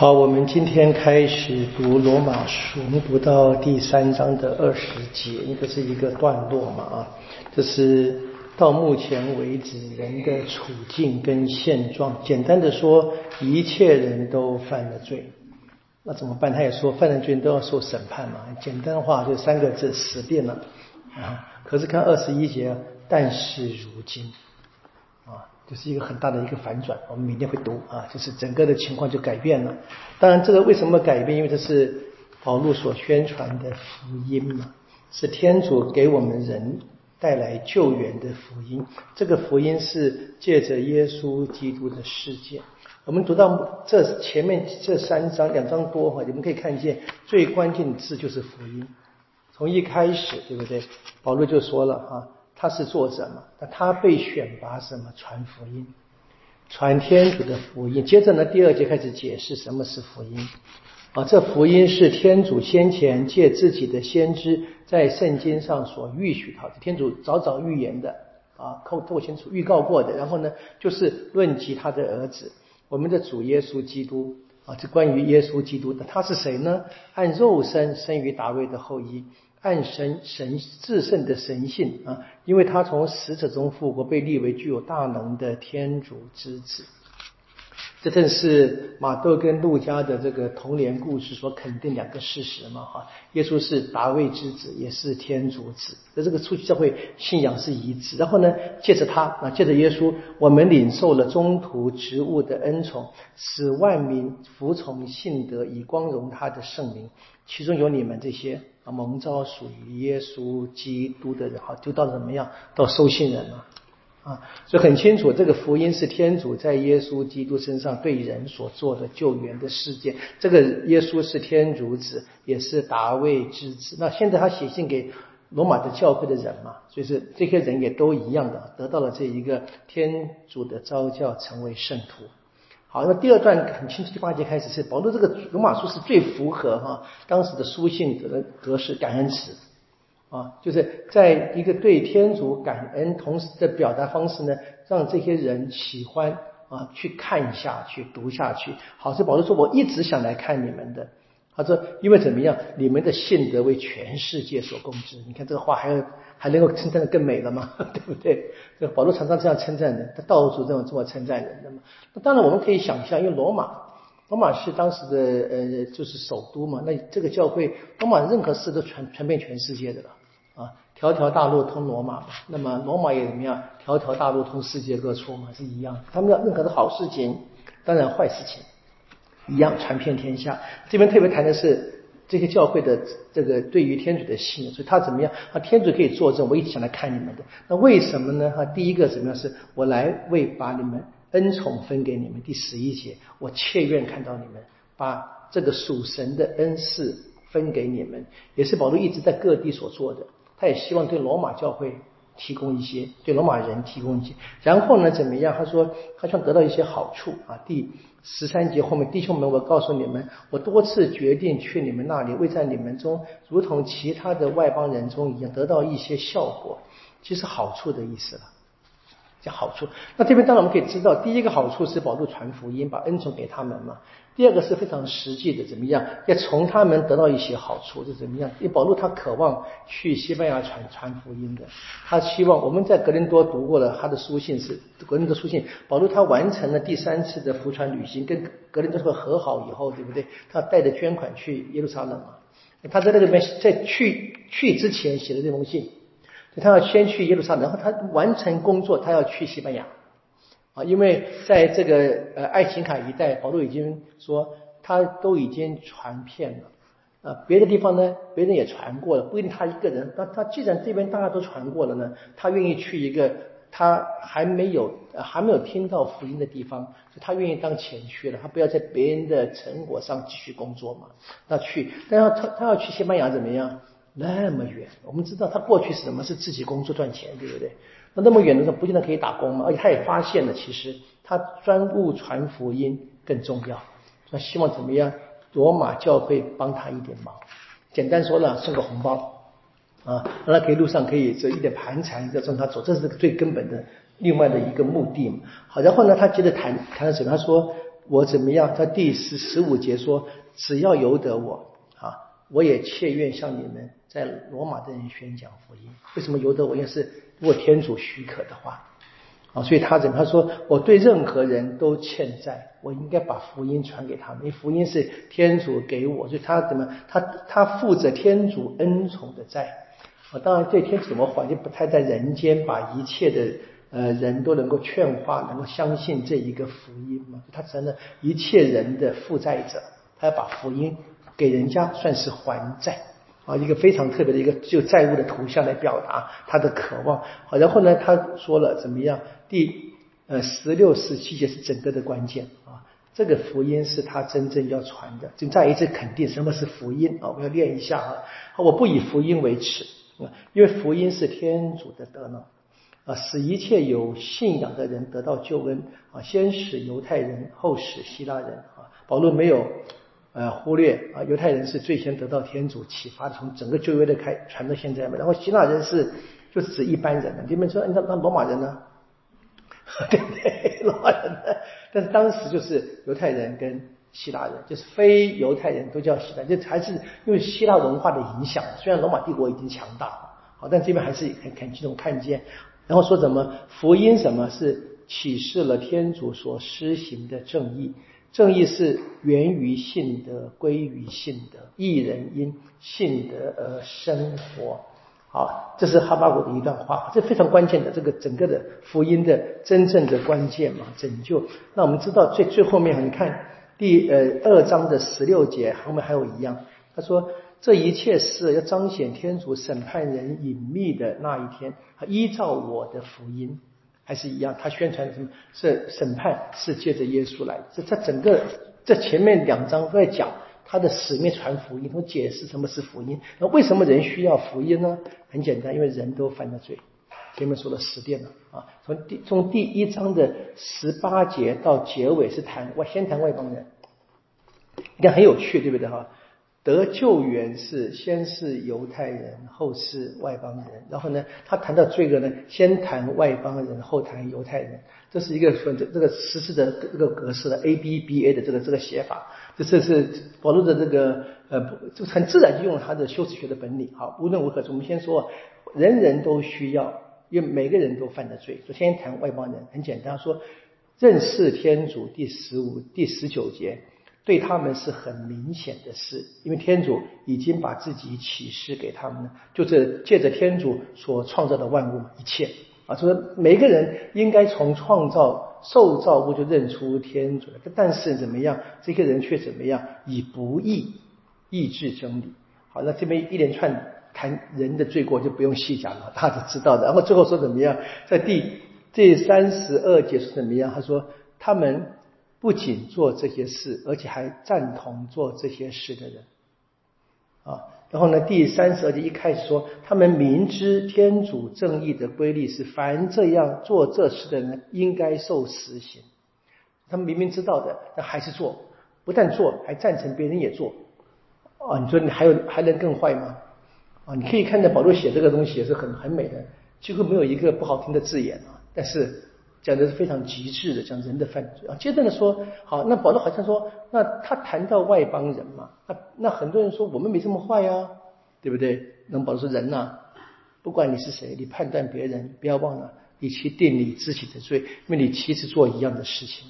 好，我们今天开始读罗马书，我们读到第三章的二十节，因为是一个段落嘛啊，这是到目前为止人的处境跟现状。简单的说，一切人都犯了罪，那怎么办？他也说，犯了罪都要受审判嘛。简单的话就三个字：死定了啊。可是看二十一节，但是如今。就是一个很大的一个反转，我们明天会读啊，就是整个的情况就改变了。当然，这个为什么改变？因为这是保罗所宣传的福音嘛，是天主给我们人带来救援的福音。这个福音是借着耶稣基督的世界。我们读到这前面这三章两章多哈，你们可以看见最关键字就是福音。从一开始，对不对？保罗就说了哈。他是做什么？那他被选拔什么？传福音，传天主的福音。接着呢，第二节开始解释什么是福音。啊，这福音是天主先前借自己的先知在圣经上所预许好的，天主早早预言的啊，透透清楚预告过的。然后呢，就是论及他的儿子，我们的主耶稣基督啊，这关于耶稣基督的，他是谁呢？按肉身生于大卫的后裔。按神神至圣的神性啊，因为他从死者中复活，被立为具有大能的天主之子。这正是马窦跟路加的这个童年故事所肯定两个事实嘛哈。耶稣是达卫之子，也是天主子，在这个初期教会信仰是一致。然后呢，借着他啊，借着耶稣，我们领受了中途职务的恩宠，使万民服从信德，以光荣他的圣名。其中有你们这些啊蒙召属于耶稣基督的人，哈，就到怎么样？到收信人了啊！所以很清楚，这个福音是天主在耶稣基督身上对人所做的救援的事件。这个耶稣是天主子，也是达卫之子。那现在他写信给罗马的教会的人嘛，所以是这些人也都一样的，得到了这一个天主的召教，成为圣徒。好，那么第二段很清楚，第八节开始是保罗这个罗马书是最符合哈当时的书信的格式，感恩词啊，就是在一个对天主感恩同时的表达方式呢，让这些人喜欢啊去看下去、读下去。好，所以保罗说：“我一直想来看你们的。”他说：“因为怎么样，你们的信德为全世界所共知。”你看这个话还要。还能够称赞的更美了吗？对不对？这个保罗常常这样称赞人，他到处这样这么称赞人的嘛。那当然我们可以想象，因为罗马，罗马是当时的呃就是首都嘛，那这个教会，罗马任何事都传传遍全世界的了啊，条条大路通罗马嘛。那么罗马也怎么样？条条大路通世界各处嘛，是一样。他们的任何的好事情，当然坏事情，一样传遍天下。这边特别谈的是。这些教会的这个对于天主的信，所以他怎么样？啊，天主可以作证，我一直想来看你们的。那为什么呢？哈，第一个怎么样？是我来为把你们恩宠分给你们。第十一节，我切愿看到你们把这个属神的恩赐分给你们，也是保罗一直在各地所做的。他也希望对罗马教会提供一些，对罗马人提供一些。然后呢，怎么样？他说他想得到一些好处啊。第十三节后面，弟兄们，我告诉你们，我多次决定去你们那里，为在你们中，如同其他的外邦人中一样，得到一些效果，其实好处的意思了。这好处，那这边当然我们可以知道，第一个好处是保罗传福音，把恩宠给他们嘛。第二个是非常实际的，怎么样？要从他们得到一些好处，是怎么样？因为保罗他渴望去西班牙传传福音的，他希望我们在格林多读过了他的书信，是格林多书信。保罗他完成了第三次的福传旅行，跟格林多和好以后，对不对？他带着捐款去耶路撒冷嘛。他在那个边在去去之前写的这封信。他要先去耶路撒冷，然后他完成工作，他要去西班牙啊，因为在这个呃爱琴卡一带，保罗已经说他都已经传遍了啊，别的地方呢，别人也传过了，不一定他一个人。那他既然这边大家都传过了呢，他愿意去一个他还没有还没有听到福音的地方，他愿意当前去了，他不要在别人的成果上继续工作嘛。那去，但要他他要去西班牙怎么样？那么远，我们知道他过去是什么？是自己工作赚钱，对不对？那那么远的时候，不见得可以打工嘛。而且他也发现了，其实他专务传福音更重要。那希望怎么样？罗马教会帮他一点忙。简单说呢，送个红包啊，让他可以路上可以这一点盘缠，要送他走，这是最根本的另外的一个目的嘛。好，然后呢，他接着谈谈到什么？他说。我怎么样？他第十十五节说，只要由得我，我也切愿向你们在罗马的人宣讲福音。为什么由得我？因为是如果天主许可的话啊，所以他怎么？他说我对任何人都欠债，我应该把福音传给他们，因为福音是天主给我，所以他怎么？他他负责天主恩宠的债啊。当然，对天主怎么还，就不太在人间把一切的。呃，人都能够劝化，能够相信这一个福音嘛？他成了一切人的负债者，他要把福音给人家，算是还债啊！一个非常特别的一个就债务的图像来表达他的渴望。好，然后呢，他说了怎么样？第呃十六、十七节是整个的关键啊！这个福音是他真正要传的，就再一次肯定什么是福音啊！我要练一下啊！我不以福音为耻啊，因为福音是天主的德能。啊，使一切有信仰的人得到救恩啊！先使犹太人，后使希腊人啊！保罗没有呃忽略啊，犹太人是最先得到天主启发的，从整个旧约的开传到现在嘛。然后希腊人是就是指一般人的，你们说那那罗马人呢？对不对？罗马人呢？但是当时就是犹太人跟希腊人，就是非犹太人都叫希腊，就还是因为希腊文化的影响。虽然罗马帝国已经强大了，好，但这边还是很很这种看见。然后说怎么福音什么是启示了天主所施行的正义？正义是源于信德，归于信德，一人因信德而生活。好，这是哈巴谷的一段话，这非常关键的这个整个的福音的真正的关键嘛，拯救。那我们知道最最后面，你看第呃二章的十六节后面还有一样，他说。这一切是要彰显天主审判人隐秘的那一天，依照我的福音，还是一样。他宣传什么？是审判是借着耶稣来。这这整个这前面两章都在讲他的使命传福音，都解释什么是福音。那为什么人需要福音呢？很简单，因为人都犯了罪。前面说了十遍了啊，从第从第一章的十八节到结尾是谈我先谈外邦人，应该很有趣，对不对哈？得救援是先是犹太人，后是外邦人。然后呢，他谈到罪恶呢，先谈外邦人，后谈犹太人。这是一个这这个实施的这个格式的 A B B A 的这个这个写法。这这是保罗的这个呃，就很自然就用了他的修辞学的本领。好，无论如何，我们先说，人人都需要，因为每个人都犯的罪。就先谈外邦人，很简单说，认识天主第十五、第十九节。对他们是很明显的事，因为天主已经把自己启示给他们了，就是借着天主所创造的万物一切啊，说每个人应该从创造受造物就认出天主，但是怎么样，这些人却怎么样以不义抑制真理。好，那这边一连串谈人的罪过就不用细讲了，大家知道的。然后最后说怎么样，在第这三十二节说怎么样？他说他们。不仅做这些事，而且还赞同做这些事的人，啊，然后呢，第三十二节一开始说，他们明知天主正义的规律是，凡这样做这事的人应该受死刑，他们明明知道的，但还是做，不但做，还赞成别人也做，啊，你说你还有还能更坏吗？啊，你可以看到保罗写这个东西也是很很美的，几乎没有一个不好听的字眼啊，但是。讲的是非常极致的，讲人的犯罪啊。接着呢说，好，那保罗好像说，那他谈到外邦人嘛，那那很多人说我们没这么坏呀，对不对？那保罗说人呐，不管你是谁，你判断别人，不要忘了你去定你自己的罪，因为你其实做一样的事情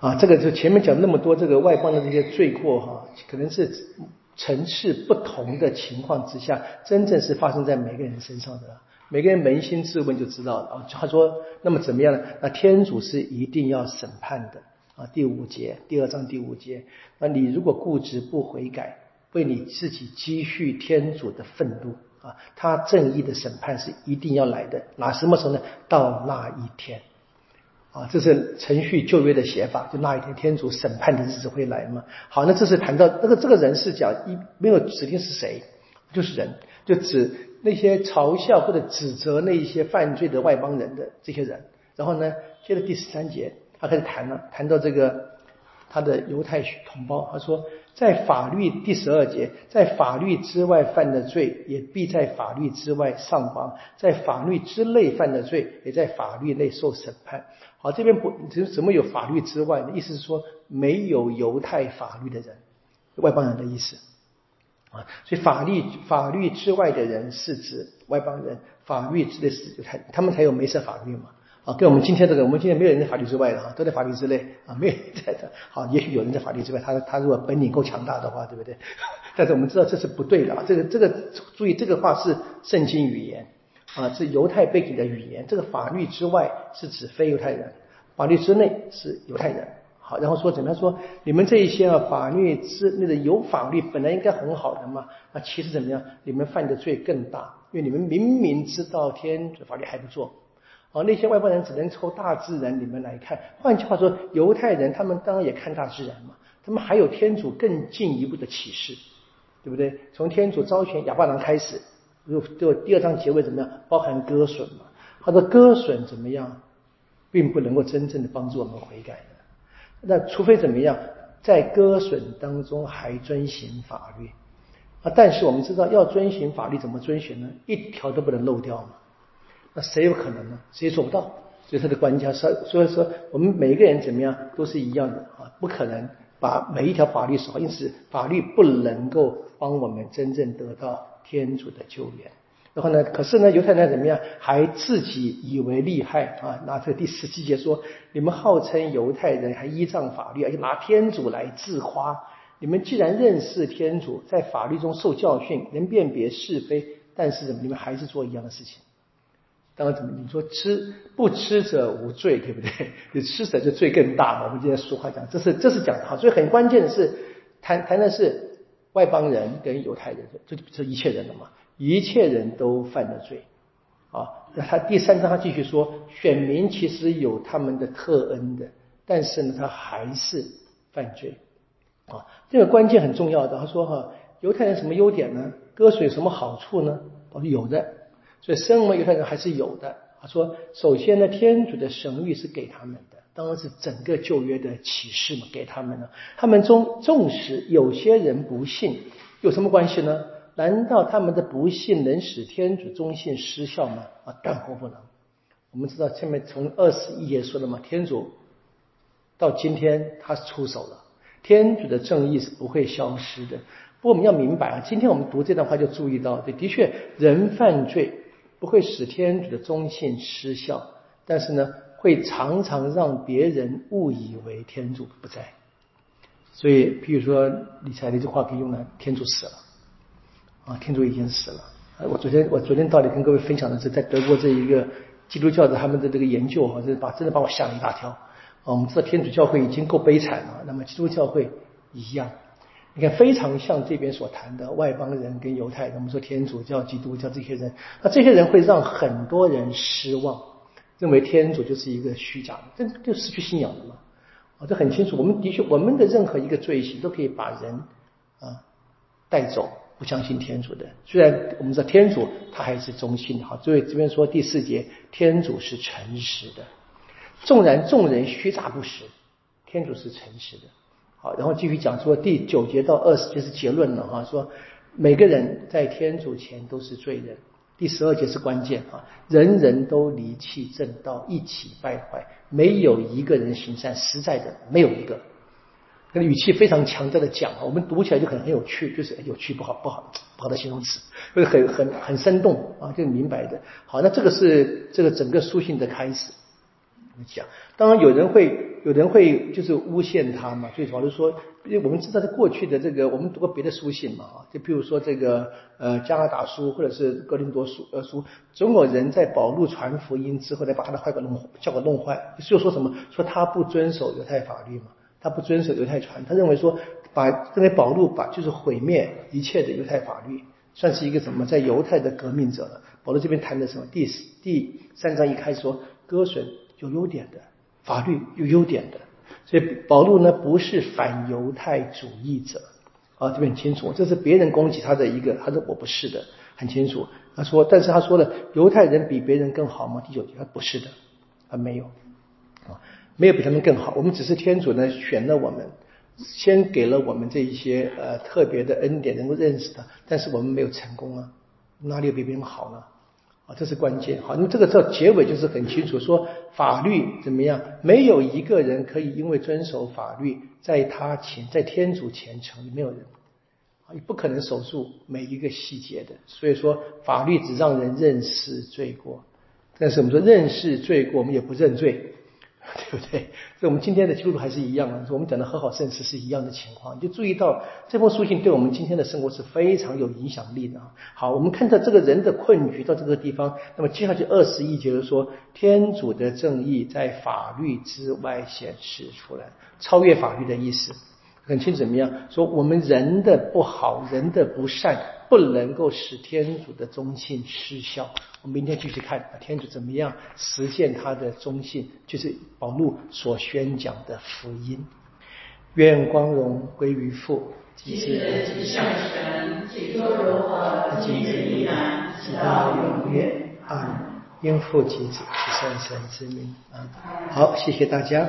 啊。这个就前面讲那么多这个外邦的这些罪过哈，可能是层次不同的情况之下，真正是发生在每个人身上的。每个人扪心自问就知道了啊。他说：“那么怎么样呢？那天主是一定要审判的啊。”第五节，第二章第五节。那你如果固执不悔改，为你自己积蓄天主的愤怒啊，他正义的审判是一定要来的。哪什么时候呢？到那一天啊，这是程序旧约的写法，就那一天天主审判的日子会来嘛。好，那这是谈到那个这个人是讲一没有指定是谁，就是人，就指。那些嘲笑或者指责那一些犯罪的外邦人的这些人，然后呢，接着第十三节，他开始谈了，谈到这个他的犹太同胞，他说，在法律第十二节，在法律之外犯的罪，也必在法律之外上榜；在法律之内犯的罪，也在法律内受审判。好，这边不，就怎么有法律之外呢？意思是说，没有犹太法律的人，外邦人的意思啊。所以法律法律之外的人是指外邦人，法律之内是犹太，他们才有梅瑟法律嘛。啊，跟我们今天这个，我们今天没有人在法律之外的啊，都在法律之内啊，没有人在的。好，也许有人在法律之外，他他如果本领够强大的话，对不对？但是我们知道这是不对的啊，这个这个注意，这个话是圣经语言啊，是犹太背景的语言。这个法律之外是指非犹太人，法律之内是犹太人。好，然后说怎么样说？你们这一些啊，法律之那个有法律本来应该很好的嘛，那其实怎么样？你们犯的罪更大，因为你们明明知道天主法律还不做。哦，那些外邦人只能抽大自然里面来看。换句话说，犹太人他们当然也看大自然嘛。他们还有天主更进一步的启示，对不对？从天主招选亚伯郎开始，就就第二章结尾怎么样？包含割损嘛。他说割损怎么样，并不能够真正的帮助我们悔改。那除非怎么样，在割损当中还遵循法律啊。但是我们知道，要遵循法律，怎么遵循呢？一条都不能漏掉嘛。那谁有可能呢？谁做不到？所以他的关键是，所以说我们每一个人怎么样都是一样的啊，不可能把每一条法律守好，因此法律不能够帮我们真正得到天主的救援。然后呢，可是呢，犹太人怎么样，还自己以为厉害啊？拿这第十七节说，你们号称犹太人，还依仗法律，而且拿天主来自夸。你们既然认识天主，在法律中受教训，能辨别是非，但是怎么你们还是做一样的事情。当然，怎么你说吃不吃者无罪，对不对？你吃者就罪更大嘛。我们今天俗话讲，这是这是讲的好。所以很关键的是谈谈的是外邦人跟犹太人，这这一切人了嘛？一切人都犯了罪啊。那他第三章他继续说，选民其实有他们的特恩的，但是呢，他还是犯罪啊。这个关键很重要的。他说哈，犹太人什么优点呢？割水什么好处呢？我说有的。所以，生为犹太人还是有的。他说：“首先呢，天主的神谕是给他们的，当然是整个旧约的启示嘛，给他们了。他们中纵使有些人不信，有什么关系呢？难道他们的不幸能使天主忠信失效吗？啊，断乎不能。我们知道前面从二十一节说的嘛，天主到今天他出手了，天主的正义是不会消失的。不过我们要明白啊，今天我们读这段话就注意到，对，的确人犯罪。”不会使天主的忠信失效，但是呢，会常常让别人误以为天主不在。所以，譬如说理财的这句话可以用来：天主死了，啊，天主已经死了。我昨天我昨天到底跟各位分享的是在德国这一个基督教的他们的这个研究，啊，这把真的把我吓了一大跳。啊，我们知道天主教会已经够悲惨了，那么基督教会一样。你看，非常像这边所谈的外邦人跟犹太人，我们说天主教、基督教这些人，那这些人会让很多人失望，认为天主就是一个虚假的，这就失去信仰了嘛。啊，这很清楚。我们的确，我们的任何一个罪行都可以把人啊带走，不相信天主的。虽然我们知道天主他还是忠心的，哈，所以这边说第四节，天主是诚实的，纵然众人虚诈不实，天主是诚实的。好，然后继续讲说第九节到二十节是结论了哈，说每个人在天主前都是罪人。第十二节是关键啊，人人都离弃正道，一起败坏，没有一个人行善，实在的没有一个。那个语气非常强调的讲啊，我们读起来就很很有趣，就是有趣不好不好不好的形容词，就是很很很生动啊，就明白的。好，那这个是这个整个书信的开始。讲，当然有人会。有人会就是诬陷他嘛，最主要是说，因为我们知道在过去的这个，我们读过别的书信嘛，啊，就比如说这个呃加拉达书或者是哥林多书呃书，总有人在保禄传福音之后，再把他的坏给弄教给弄坏，就说什么说他不遵守犹太法律嘛，他不遵守犹太传，他认为说把认为保禄把就是毁灭一切的犹太法律，算是一个什么在犹太的革命者了。保罗这边谈的什么？第第三章一开始说割损有优点的。法律有优点的，所以保禄呢不是反犹太主义者啊，这边很清楚，这是别人攻击他的一个，他说我不是的，很清楚。他说，但是他说了，犹太人比别人更好吗？第九节他不是的，他没有啊，没有比他们更好。我们只是天主呢选了我们，先给了我们这一些呃特别的恩典，能够认识他，但是我们没有成功啊，哪里有比别人好呢？啊，这是关键。好，那么这个时候结尾就是很清楚，说法律怎么样？没有一个人可以因为遵守法律，在他前，在天主前成，没有人啊，不可能守住每一个细节的。所以说，法律只让人认识罪过，但是我们说认识罪过，我们也不认罪。对不对？所以我们今天的基督徒还是一样啊。我们讲的和好圣事是一样的情况。你就注意到这封书信对我们今天的生活是非常有影响力的。好，我们看到这个人的困局到这个地方，那么接下去二十一节就说，天主的正义在法律之外显示出来，超越法律的意思。很清楚怎么样？说我们人的不好，人的不善，不能够使天主的忠信失效。我们明天继续看天主怎么样实现他的忠信，就是保禄所宣讲的福音。愿光荣归于父，及子及圣神，起初如何，今日依然，直到永远。啊，应父及子及圣神之名。啊，好，谢谢大家。